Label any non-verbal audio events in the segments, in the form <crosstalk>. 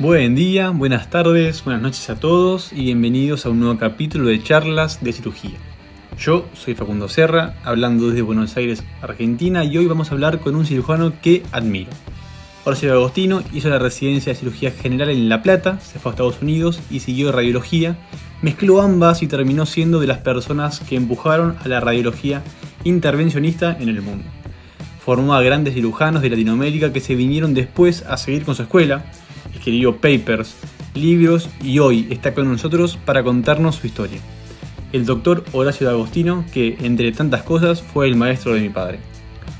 Buen día, buenas tardes, buenas noches a todos y bienvenidos a un nuevo capítulo de charlas de cirugía. Yo soy Facundo Serra, hablando desde Buenos Aires, Argentina, y hoy vamos a hablar con un cirujano que admiro. Horacio Agostino hizo la residencia de cirugía general en La Plata, se fue a Estados Unidos y siguió radiología, mezcló ambas y terminó siendo de las personas que empujaron a la radiología intervencionista en el mundo. Formó a grandes cirujanos de Latinoamérica que se vinieron después a seguir con su escuela, escribió papers, libros y hoy está con nosotros para contarnos su historia. El doctor Horacio Agostino, que entre tantas cosas fue el maestro de mi padre.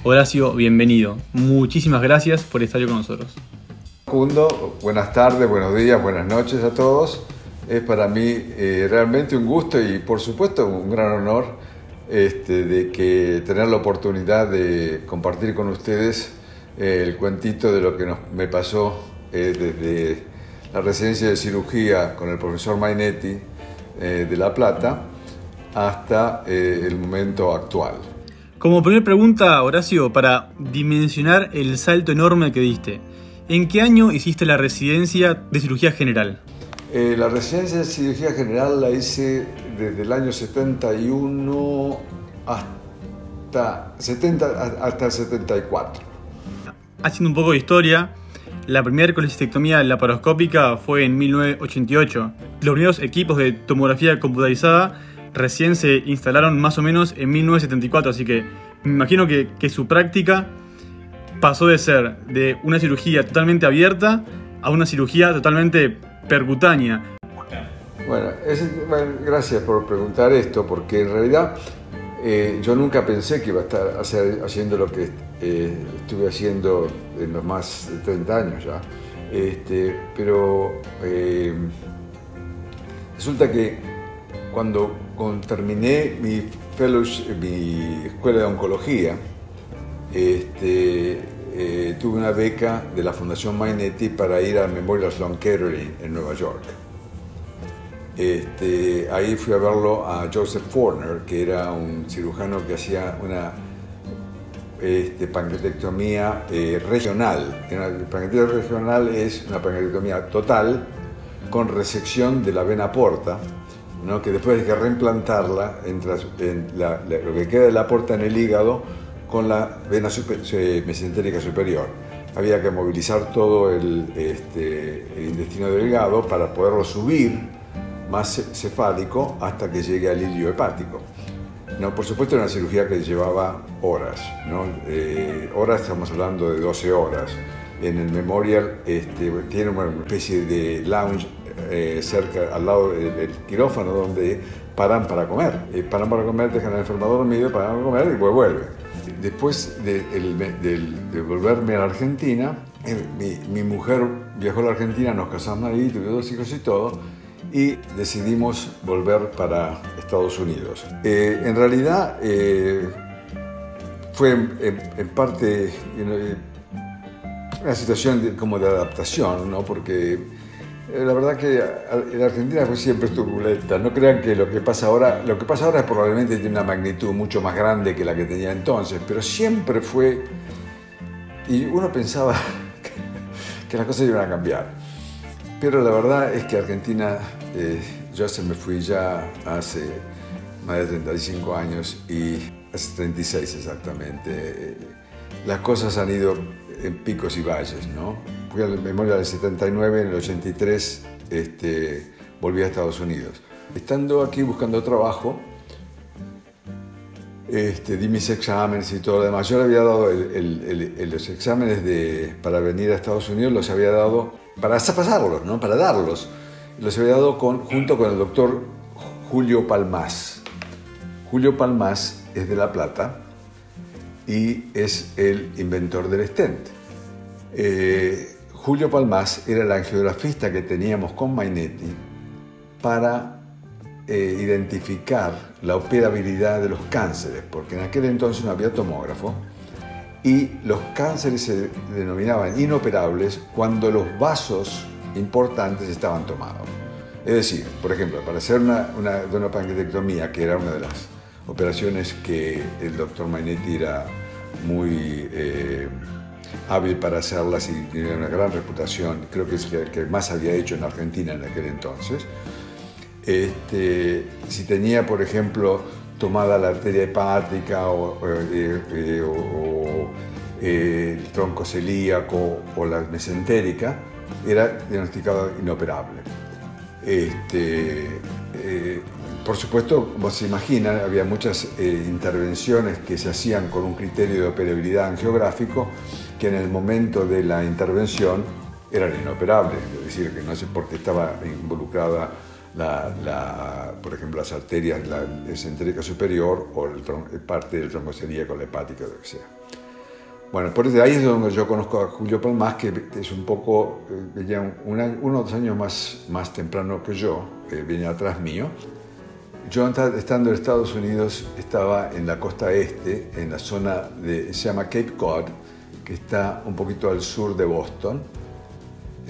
Horacio, bienvenido. Muchísimas gracias por estar con nosotros. Facundo, buenas tardes, buenos días, buenas noches a todos. Es para mí eh, realmente un gusto y por supuesto un gran honor este, de que tener la oportunidad de compartir con ustedes eh, el cuentito de lo que me pasó eh, desde la residencia de cirugía con el profesor Mainetti eh, de La Plata hasta eh, el momento actual. Como primera pregunta, Horacio, para dimensionar el salto enorme que diste, ¿en qué año hiciste la residencia de cirugía general? la residencia de cirugía general la hice desde el año 71 hasta, 70, hasta 74. Haciendo un poco de historia, la primera colecistectomía laparoscópica fue en 1988. Los primeros equipos de tomografía computarizada recién se instalaron más o menos en 1974, así que me imagino que, su práctica pasó de ser de una cirugía totalmente abierta a una cirugía totalmente percutánea. Bueno, gracias por preguntar esto, porque en realidad eh, yo nunca pensé que iba a estar haciendo lo que eh, estuve haciendo en los más de 30 años ya. Este, pero eh, resulta que cuando, terminé mi, mi escuela de oncología, este, tuve una beca de la Fundación Mainetti para ir al Memorial Sloan Kettering en Nueva York. Este, ahí fui a verlo a Joseph Forner, que era un cirujano que hacía una este, pancreatectomía eh, regional. La pancreatectomía regional es una pancreatectomía total con resección de la vena porta, ¿no? que después de que reimplantarla, entra en lo que queda de la porta en el hígado con la vena mesentérica superior. Había que movilizar todo el, este, el intestino delgado para poderlo subir más cefálico hasta que llegue al hilio hepático. No, por supuesto era una cirugía que llevaba horas, ¿no? Eh, horas estamos hablando de 12 horas. En el Memorial este, tiene una especie de lounge eh, cerca, al lado del, quirófano donde paran para comer. Eh, paran para comer, dejan al enfermador dormido, paran para comer y después vuelven. Después de, de, volverme a la Argentina, mi, mi, mujer viajó a la Argentina, nos casamos ahí, tuve dos hijos y todo y decidimos volver para Estados Unidos. Eh, en realidad eh, fue en, parte eh, una situación como de adaptación, ¿no? porque la verdad que la Argentina fue siempre turbulenta. No crean que lo que pasa ahora, lo que pasa ahora probablemente tiene una magnitud mucho más grande que la que tenía entonces, pero siempre fue, y uno pensaba <laughs> que las cosas iban a cambiar. Pero la verdad es que Argentina, eh, yo se me fui ya hace más de 35 años y hace 36 exactamente. las cosas han ido en picos y valles, ¿no? Fui a la memoria del 79, en el 83 este, volví a Estados Unidos. Estando aquí buscando trabajo, este, di mis exámenes y todo lo demás. Yo le había dado los exámenes de, para venir a Estados Unidos, los había dado para pasarlos, ¿no? para darlos. Los había dado junto con el doctor Julio Palmás. Julio Palmás es de La Plata y es el inventor del stent. Eh, Julio Palmás era el angiografista que teníamos con Mainetti para eh, identificar la operabilidad de los cánceres, porque en aquel entonces no había tomógrafo y los cánceres se denominaban inoperables cuando los vasos importantes estaban tomados. Es decir, por ejemplo, para hacer una, una, pancreatectomía, que era una de las operaciones que el doctor Mainetti era muy, eh, hábil para hacerlas y tenía una gran reputación, creo que es el que más había hecho en Argentina en aquel entonces. Este, si tenía, por ejemplo, tomada la arteria hepática o, eh, eh, eh, el tronco celíaco o la mesentérica, era diagnosticado inoperable. Este, por supuesto, como se imaginan, había muchas intervenciones que se hacían con un criterio de operabilidad angiográfico que en el momento de la intervención eran inoperables, es decir, que no sé por qué estaba involucrada la, por ejemplo, las arterias, la esentérica superior o el parte del tronco celíaco, la hepática, lo que sea. Bueno, por ahí es donde yo conozco a Julio Palmas, que es un poco, eh, o dos años más, más temprano que yo, viene atrás mío. Yo estando en Estados Unidos estaba en la costa este, en la zona de, se llama Cape Cod, que está un poquito al sur de Boston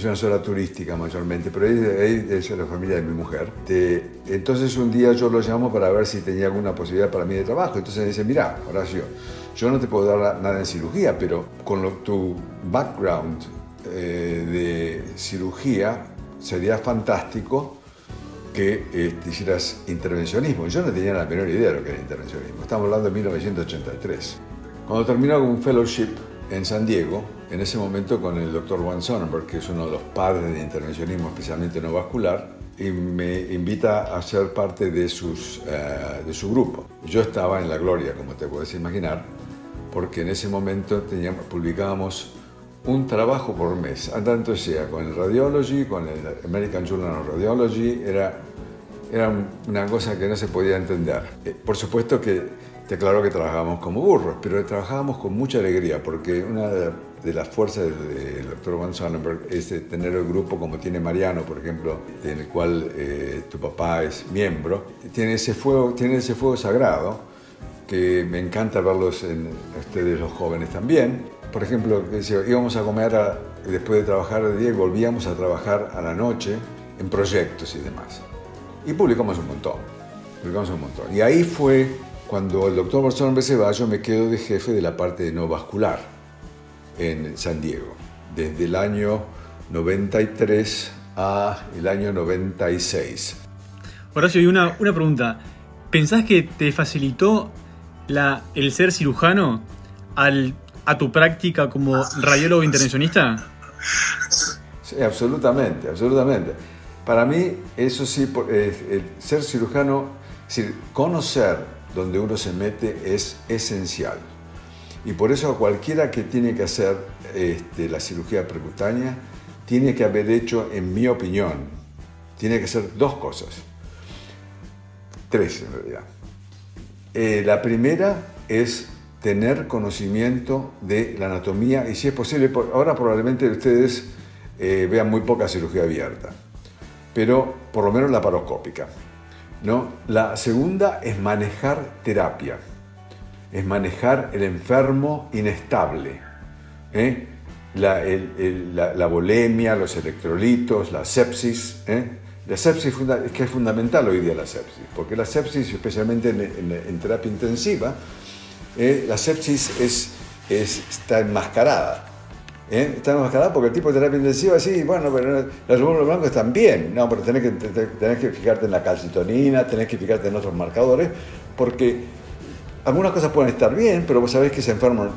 es una zona turística mayormente, pero ahí, es la familia de mi mujer. entonces un día yo lo llamo para ver si tenía alguna posibilidad para mí de trabajo. Entonces me dice, mira, Horacio, yo no te puedo dar nada en cirugía, pero con tu background eh, de cirugía sería fantástico que eh, hicieras intervencionismo. Yo no tenía la menor idea de lo que era intervencionismo. Estamos hablando de 1983. Cuando terminó con un fellowship en San Diego, en ese momento con el doctor Juan Sonnenberg, que es uno de los padres de intervencionismo, especialmente no vascular, y me invita a ser parte de, sus, eh, de su grupo. Yo estaba en la gloria, como te puedes imaginar, porque en ese momento teníamos, publicábamos un trabajo por mes, tanto sea con el Radiology, con el American Journal of Radiology, era, era una cosa que no se podía entender. Eh, por supuesto que te aclaro que trabajábamos como burros, pero trabajábamos con mucha alegría, porque una de las fuerzas del doctor Van Sonnenberg es tener el grupo como tiene Mariano, por ejemplo, en el cual eh, tu papá es miembro. Tiene ese fuego, tiene ese fuego sagrado que me encanta verlos en ustedes los jóvenes también. Por ejemplo, íbamos a comer después de trabajar de día y volvíamos a trabajar a la noche en proyectos y demás. Y publicamos un montón, publicamos un montón. Y ahí fue cuando el doctor va, yo me quedo de jefe de la parte de no vascular en San Diego, desde el año 93 a el año 96. Horacio, y una, una pregunta. ¿Pensás que te facilitó el ser cirujano a tu práctica como radiólogo intervencionista? Sí, absolutamente, absolutamente. Para mí, eso sí, el ser cirujano, conocer dónde uno se mete es esencial. Y por eso cualquiera que tiene que hacer este, la cirugía percutánea tiene que haber hecho, en mi opinión, tiene que hacer dos cosas. Tres en realidad. Eh, la primera es tener conocimiento de la anatomía y si es posible, ahora probablemente ustedes eh, vean muy poca cirugía abierta, pero por lo menos la paroscópica. ¿no? La segunda es manejar terapia es manejar el enfermo inestable. ¿eh? La, la, bolemia, los electrolitos, la sepsis. ¿eh? La sepsis es que es fundamental hoy día la sepsis, porque la sepsis, especialmente en, terapia intensiva, ¿eh? la sepsis es, está enmascarada. Está enmascarada porque el tipo de terapia intensiva, sí, bueno, pero los glóbulos blancos están bien, no, pero tenés que, tenés que fijarte en la calcitonina, tenés que fijarte en otros marcadores, porque algunas cosas pueden estar bien, pero vos sabés que ese enfermo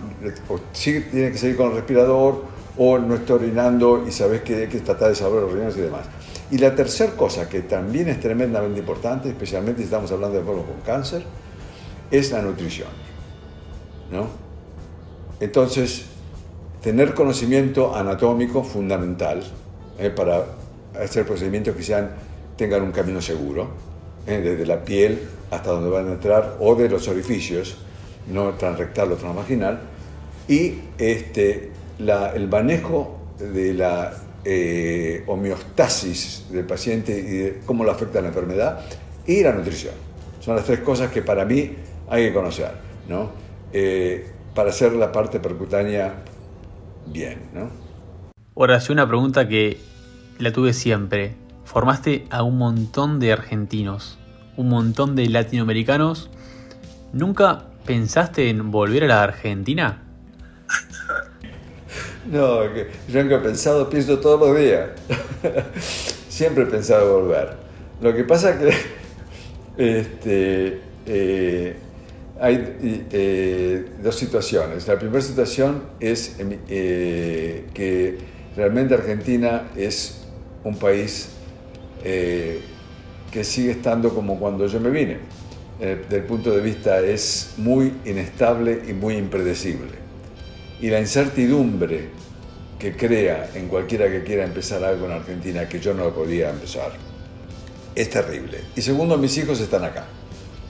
o tiene que seguir con el respirador o no está orinando y sabés que hay que tratar de salvar los riñones y demás. Y la tercera cosa que también es tremendamente importante, especialmente si estamos hablando de enfermos con cáncer, es la nutrición. ¿no? Entonces, tener conocimiento anatómico fundamental eh, para hacer procedimientos que sean, tengan un camino seguro, eh, desde la piel hasta donde van a entrar, o de los orificios, no transrectal o transvaginal, y este, el manejo de la eh, homeostasis del paciente y cómo lo afecta la enfermedad, y la nutrición. Son las tres cosas que para mí hay que conocer, ¿no? Eh, para hacer la parte percutánea bien. ¿no? Ahora, una pregunta que la tuve siempre. Formaste a un montón de argentinos un montón de latinoamericanos. ¿Nunca pensaste en volver a la Argentina? No, yo nunca he pensado, pienso todos los días. <laughs> Siempre he pensado volver. Lo que pasa es que <laughs> este, eh, hay eh, dos situaciones. La primera situación es eh, que realmente Argentina es un país que sigue estando como cuando yo me vine. desde el punto de vista es muy inestable y muy impredecible y la incertidumbre que crea en cualquiera que quiera empezar algo en Argentina que yo no podía empezar es terrible. Y segundo, mis hijos están acá,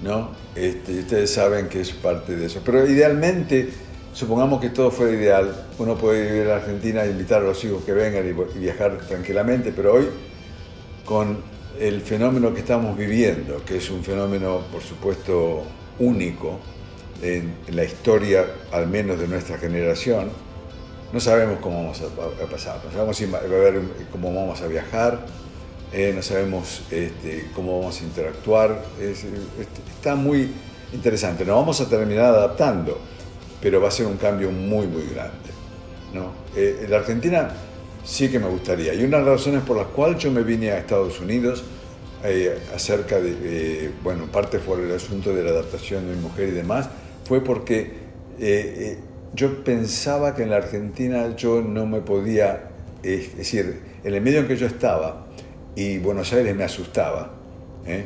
¿no? Este, ustedes saben que es parte de eso. Pero idealmente, supongamos que todo fuera ideal, uno puede vivir en Argentina e invitar a los hijos que vengan y viajar tranquilamente, pero hoy con el fenómeno que estamos viviendo, que es un fenómeno, por supuesto, único, en, la historia, al menos de nuestra generación, no sabemos cómo vamos a, pasar, no sabemos si va a haber, cómo vamos a viajar, eh, no sabemos este, cómo vamos a interactuar. está muy interesante. Nos vamos a terminar adaptando, pero va a ser un cambio muy, muy grande. ¿no? Eh, la Argentina sí que me gustaría. Y una de las razones por las cuales yo me vine a Estados Unidos, eh, acerca de, bueno, parte por el asunto de la adaptación de mi mujer y demás, fue porque eh, eh, yo pensaba que en la Argentina yo no me podía, es decir, en el medio en que yo estaba y Buenos Aires me asustaba, ¿eh?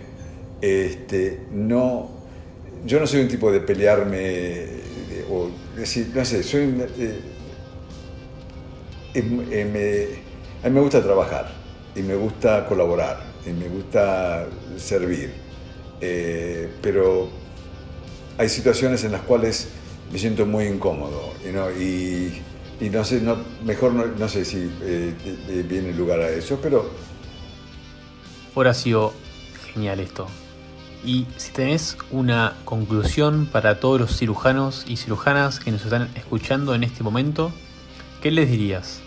este, no, yo no soy un tipo de pelearme, o decir, no sé, soy a mí me gusta trabajar y me gusta colaborar y me gusta servir, pero hay situaciones en las cuales me siento muy incómodo y, no sé, no, mejor no, sé si eh, viene lugar a eso, pero... Ahora ha sido genial esto. Y si tenés una conclusión para todos los cirujanos y cirujanas que nos están escuchando en este momento, ¿qué les dirías?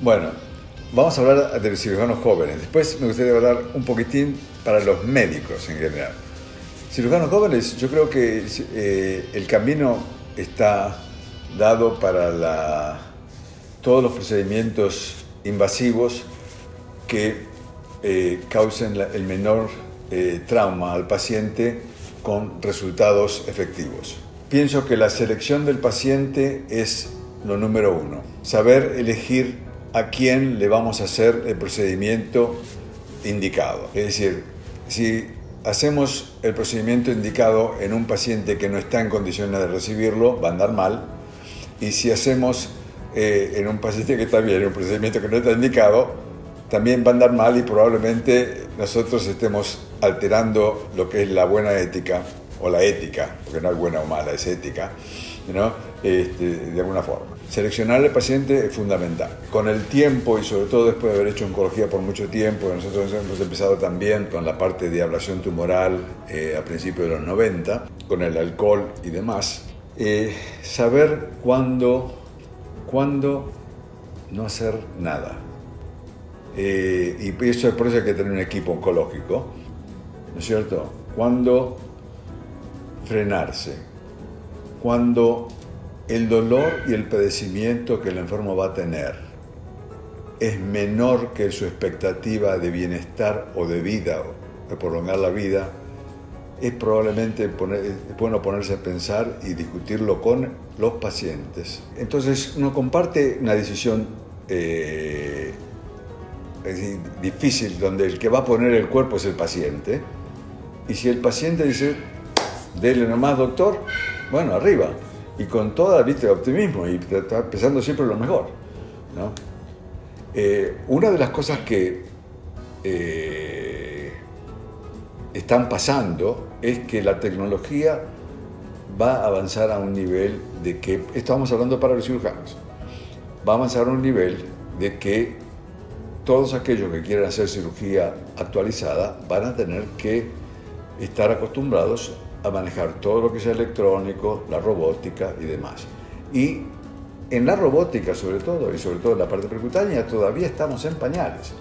Bueno, vamos a hablar de los cirujanos jóvenes. Después me gustaría hablar un poquitín para los médicos en general. Cirujanos jóvenes, yo creo que eh, el camino está dado para todos los procedimientos invasivos que eh, causen el menor eh, trauma al paciente con resultados efectivos. Pienso que la selección del paciente es lo número uno. Saber elegir a quién le vamos a hacer el procedimiento indicado. Es decir, si hacemos el procedimiento indicado en un paciente que no está en condiciones de recibirlo, va a andar mal. Y si hacemos eh, en un paciente que está bien, un procedimiento que no está indicado, también va a andar mal y probablemente nosotros estemos alterando lo que es la buena ética o la ética, porque no es buena o mala, es ética, ¿no? Este, de alguna forma. Seleccionar al paciente es fundamental. Con el tiempo y sobre todo después de haber hecho oncología por mucho tiempo, nosotros hemos empezado también con la parte de ablación tumoral eh, a principios de los 90, con el alcohol y demás. Eh, saber cuándo, cuándo no hacer nada. Eh, y eso es por eso hay que tener un equipo oncológico, ¿no es cierto? Cuándo frenarse, cuándo el dolor y el padecimiento que el enfermo va a tener es menor que su expectativa de bienestar o de vida, o de prolongar la vida, es probablemente bueno ponerse a pensar y discutirlo con los pacientes. Entonces uno comparte una decisión eh, difícil donde el que va a poner el cuerpo es el paciente y si el paciente dice, dele nomás doctor, bueno, arriba, y con toda vista de optimismo y pensando siempre lo mejor. Eh, una de las cosas que eh, están pasando es que la tecnología va a avanzar a un nivel de que, esto vamos hablando para los cirujanos, va a avanzar a un nivel de que todos aquellos que quieran hacer cirugía actualizada van a tener que estar acostumbrados a manejar todo lo que sea electrónico, la robótica y demás. Y en la robótica sobre todo, y sobre todo en la parte percutánea, todavía estamos en pañales.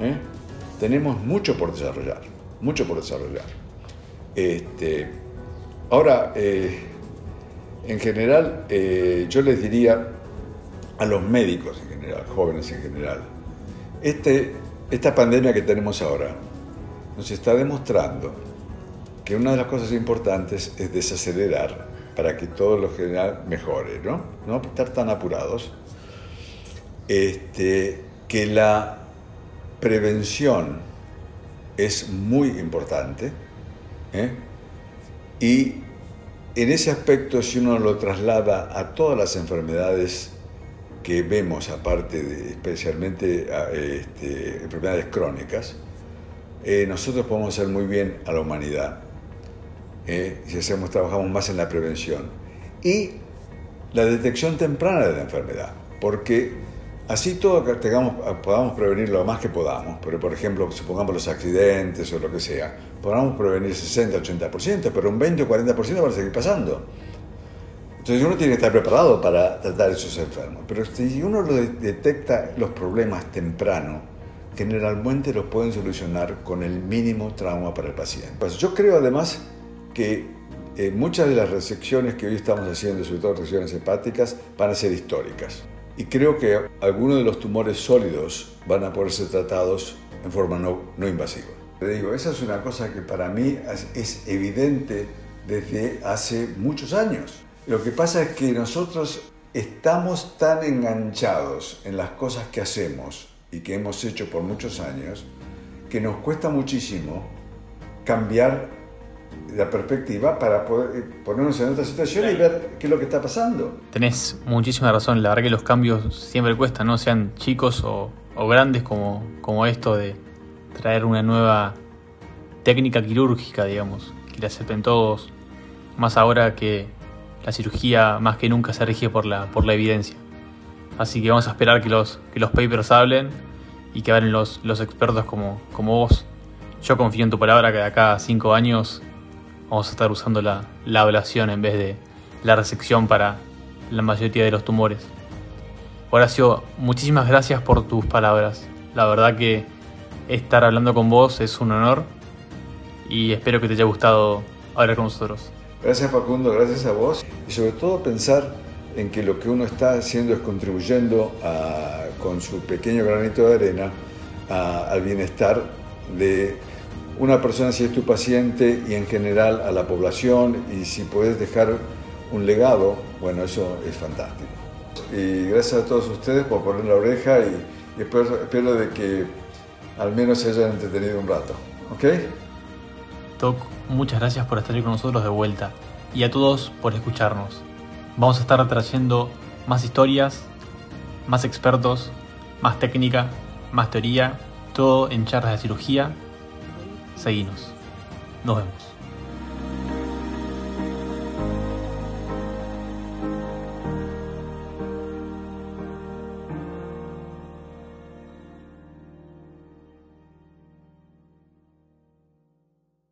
¿eh? Tenemos mucho por desarrollar, mucho por desarrollar. Este, ahora, eh, en general, eh, yo les diría a los médicos en general, jóvenes en general. Este, esta pandemia que tenemos ahora nos está demostrando que una de las cosas importantes es desacelerar para que todo lo general mejore, ¿no? No estar tan apurados. Este, que la prevención es muy importante ¿eh? y en ese aspecto si uno lo traslada a todas las enfermedades que vemos, aparte de especialmente este, enfermedades crónicas, eh, nosotros podemos hacer muy bien a la humanidad ¿eh? si hacemos, trabajamos más en la prevención y la detección temprana de la enfermedad, porque Así todo tengamos, podamos prevenir lo más que podamos, pero por ejemplo, supongamos los accidentes o lo que sea, podamos prevenir 60, 80%, pero un 20 o 40% van a seguir pasando. Entonces uno tiene que estar preparado para tratar a esos enfermos. Pero si uno lo detecta los problemas temprano, generalmente los pueden solucionar con el mínimo trauma para el paciente. Pues yo creo además que eh, muchas de las resecciones que hoy estamos haciendo, sobre todo resecciones hepáticas, van a ser históricas. Y creo que algunos de los tumores sólidos van a poder ser tratados en forma no, no invasiva. Te digo, esa es una cosa que para mí es evidente desde hace muchos años. Lo que pasa es que nosotros estamos tan enganchados en las cosas que hacemos y que hemos hecho por muchos años que nos cuesta muchísimo cambiar la perspectiva para poder eh, ponernos en otra situación y ver qué es lo que está pasando. Tenés muchísima razón, la verdad que los cambios siempre cuestan, no sean chicos o, grandes como, como esto de traer una nueva técnica quirúrgica, digamos, que la acepten todos, más ahora que la cirugía más que nunca se rige por la, por la evidencia. Así que vamos a esperar que los, que los papers hablen y que hablen los, los expertos como, como vos. Yo confío en tu palabra que de acá a cinco años vamos a estar usando la, ablación en vez de la resección para la mayoría de los tumores. Horacio, muchísimas gracias por tus palabras. La verdad que estar hablando con vos es un honor y espero que te haya gustado hablar con nosotros. Gracias Facundo, gracias a vos y sobre todo pensar en que lo que uno está haciendo es contribuyendo con su pequeño granito de arena al bienestar de una persona si es tu paciente y en general a la población y si puedes dejar un legado, bueno, eso es fantástico. Y gracias a todos ustedes por poner la oreja y, espero, de que al menos se hayan entretenido un rato. ¿Ok? Toc, muchas gracias por estar con nosotros de vuelta y a todos por escucharnos. Vamos a estar trayendo más historias, más expertos, más técnica, más teoría, todo en charlas de cirugía Seguinos. Nos vemos.